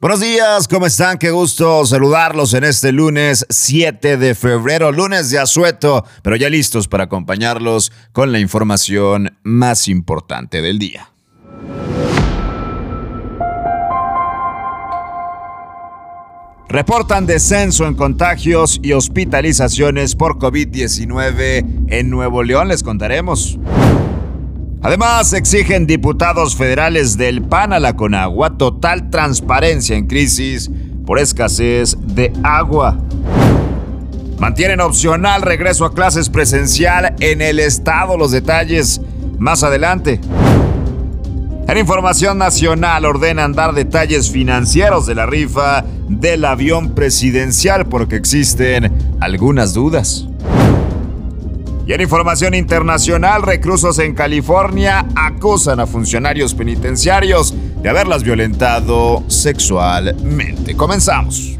Buenos días, ¿cómo están? Qué gusto saludarlos en este lunes 7 de febrero, lunes de asueto, pero ya listos para acompañarlos con la información más importante del día. Reportan descenso en contagios y hospitalizaciones por COVID-19 en Nuevo León, les contaremos. Además, exigen diputados federales del PAN a la Conagua total transparencia en crisis por escasez de agua. Mantienen opcional regreso a clases presencial en el estado. Los detalles más adelante. En información nacional ordenan dar detalles financieros de la rifa del avión presidencial porque existen algunas dudas. Y en información internacional, reclusos en California acusan a funcionarios penitenciarios de haberlas violentado sexualmente. Comenzamos.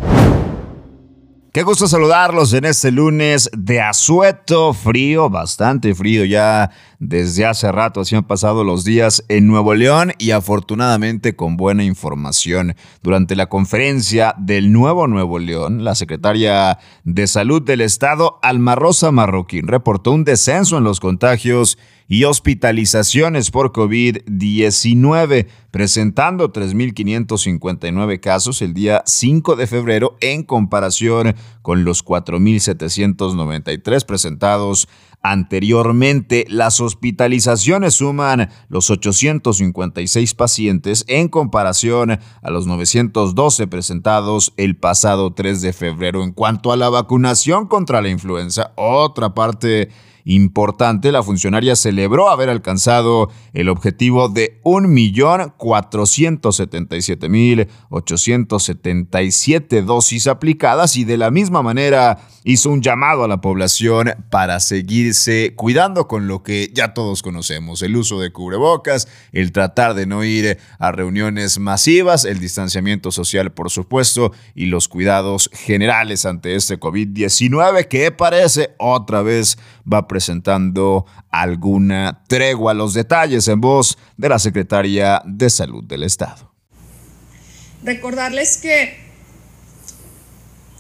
Qué gusto saludarlos en este lunes de asueto, frío, bastante frío ya desde hace rato, así han pasado los días en Nuevo León y afortunadamente con buena información. Durante la conferencia del Nuevo Nuevo León, la secretaria de Salud del Estado, Alma Rosa Marroquín, reportó un descenso en los contagios y hospitalizaciones por COVID-19, presentando 3.559 casos el día 5 de febrero en comparación con los 4.793 presentados Anteriormente, las hospitalizaciones suman los 856 pacientes en comparación a los 912 presentados el pasado 3 de febrero. En cuanto a la vacunación contra la influenza, otra parte importante, la funcionaria celebró haber alcanzado el objetivo de 1.477.877 dosis aplicadas y de la misma manera hizo un llamado a la población para seguirse cuidando con lo que ya todos conocemos, el uso de cubrebocas, el tratar de no ir a reuniones masivas, el distanciamiento social por supuesto y los cuidados generales ante este COVID-19 que parece otra vez va presentando alguna tregua. Los detalles en voz de la Secretaria de Salud del Estado. Recordarles que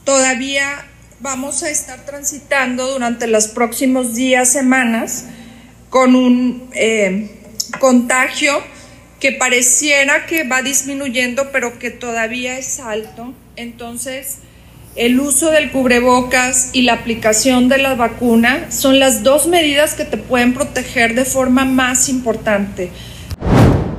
todavía vamos a estar transitando durante los próximos días, semanas, con un eh, contagio que pareciera que va disminuyendo, pero que todavía es alto. Entonces, el uso del cubrebocas y la aplicación de la vacuna son las dos medidas que te pueden proteger de forma más importante.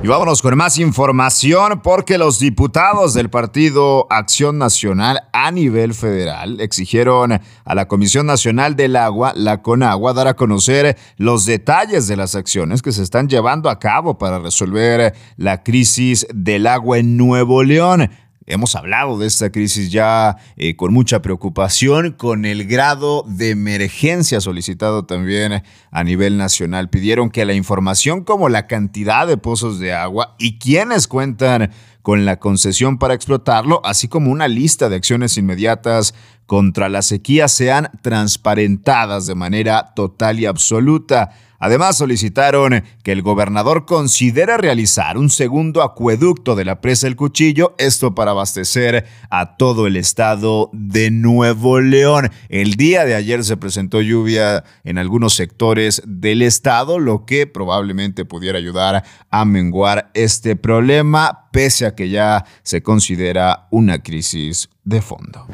Y vámonos con más información porque los diputados del Partido Acción Nacional a nivel federal exigieron a la Comisión Nacional del Agua, la CONAGUA, dar a conocer los detalles de las acciones que se están llevando a cabo para resolver la crisis del agua en Nuevo León. Hemos hablado de esta crisis ya eh, con mucha preocupación, con el grado de emergencia solicitado también a nivel nacional. Pidieron que la información como la cantidad de pozos de agua y quienes cuentan con la concesión para explotarlo, así como una lista de acciones inmediatas contra la sequía sean transparentadas de manera total y absoluta. Además, solicitaron que el gobernador considere realizar un segundo acueducto de la presa El Cuchillo, esto para abastecer a todo el estado de Nuevo León. El día de ayer se presentó lluvia en algunos sectores del estado, lo que probablemente pudiera ayudar a menguar este problema, pese a que ya se considera una crisis de fondo.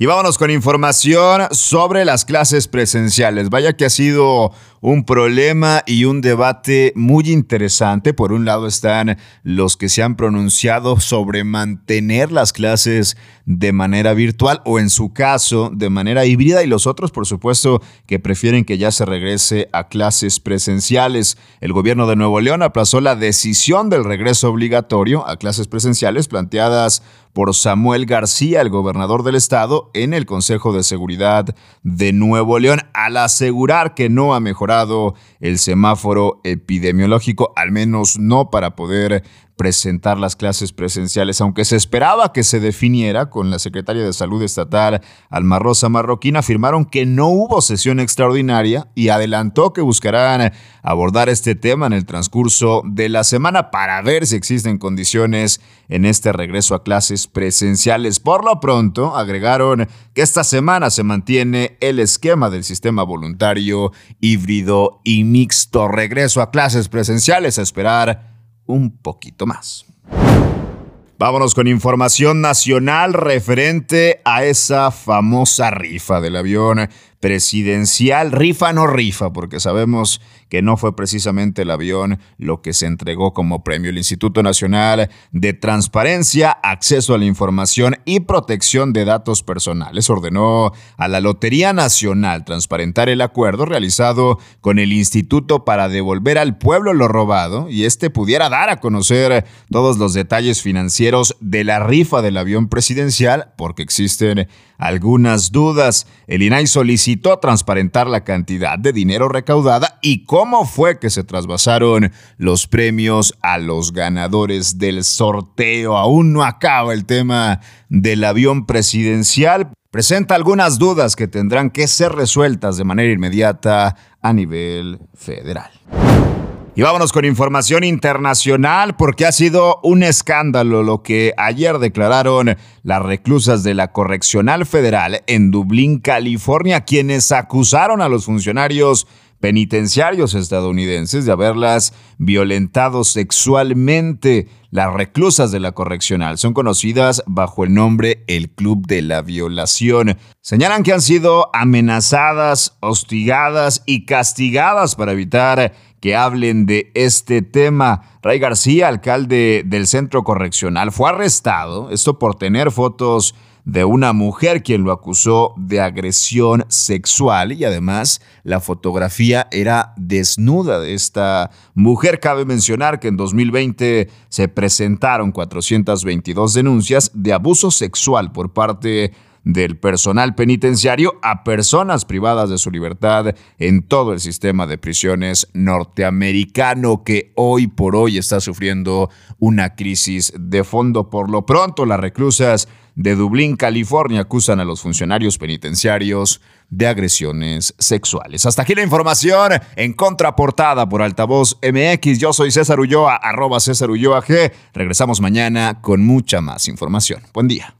Y vámonos con información sobre las clases presenciales. Vaya que ha sido un problema y un debate muy interesante. Por un lado están los que se han pronunciado sobre mantener las clases de manera virtual o en su caso de manera híbrida y los otros por supuesto que prefieren que ya se regrese a clases presenciales. El gobierno de Nuevo León aplazó la decisión del regreso obligatorio a clases presenciales planteadas por Samuel García, el gobernador del estado, en el Consejo de Seguridad de Nuevo León, al asegurar que no ha mejorado mejorado el semáforo epidemiológico, al menos no para poder presentar las clases presenciales, aunque se esperaba que se definiera con la secretaria de Salud Estatal, Alma Rosa Marroquín, afirmaron que no hubo sesión extraordinaria y adelantó que buscarán abordar este tema en el transcurso de la semana para ver si existen condiciones en este regreso a clases presenciales. Por lo pronto, agregaron que esta semana se mantiene el esquema del sistema voluntario, híbrido mixto. Regreso a clases presenciales esperar un poquito más. Vámonos con información nacional referente a esa famosa rifa del avión presidencial. Rifa no rifa, porque sabemos que no fue precisamente el avión lo que se entregó como premio. El Instituto Nacional de Transparencia, Acceso a la Información y Protección de Datos Personales ordenó a la Lotería Nacional transparentar el acuerdo realizado con el Instituto para devolver al pueblo lo robado y este pudiera dar a conocer todos los detalles financieros de la rifa del avión presidencial, porque existen algunas dudas. El INAI solicitó transparentar la cantidad de dinero recaudada y cómo fue que se trasvasaron los premios a los ganadores del sorteo. Aún no acaba el tema del avión presidencial. Presenta algunas dudas que tendrán que ser resueltas de manera inmediata a nivel federal. Y vámonos con información internacional porque ha sido un escándalo lo que ayer declararon las reclusas de la Correccional Federal en Dublín, California, quienes acusaron a los funcionarios penitenciarios estadounidenses de haberlas violentado sexualmente. Las reclusas de la correccional son conocidas bajo el nombre El Club de la Violación. Señalan que han sido amenazadas, hostigadas y castigadas para evitar que hablen de este tema. Ray García, alcalde del centro correccional, fue arrestado, esto por tener fotos de una mujer quien lo acusó de agresión sexual y además la fotografía era desnuda de esta mujer. Cabe mencionar que en 2020 se presentaron 422 denuncias de abuso sexual por parte de del personal penitenciario a personas privadas de su libertad en todo el sistema de prisiones norteamericano que hoy por hoy está sufriendo una crisis de fondo. Por lo pronto, las reclusas de Dublín, California, acusan a los funcionarios penitenciarios de agresiones sexuales. Hasta aquí la información en contraportada por Altavoz MX. Yo soy César Ulloa, arroba César Ulloa G. Regresamos mañana con mucha más información. Buen día.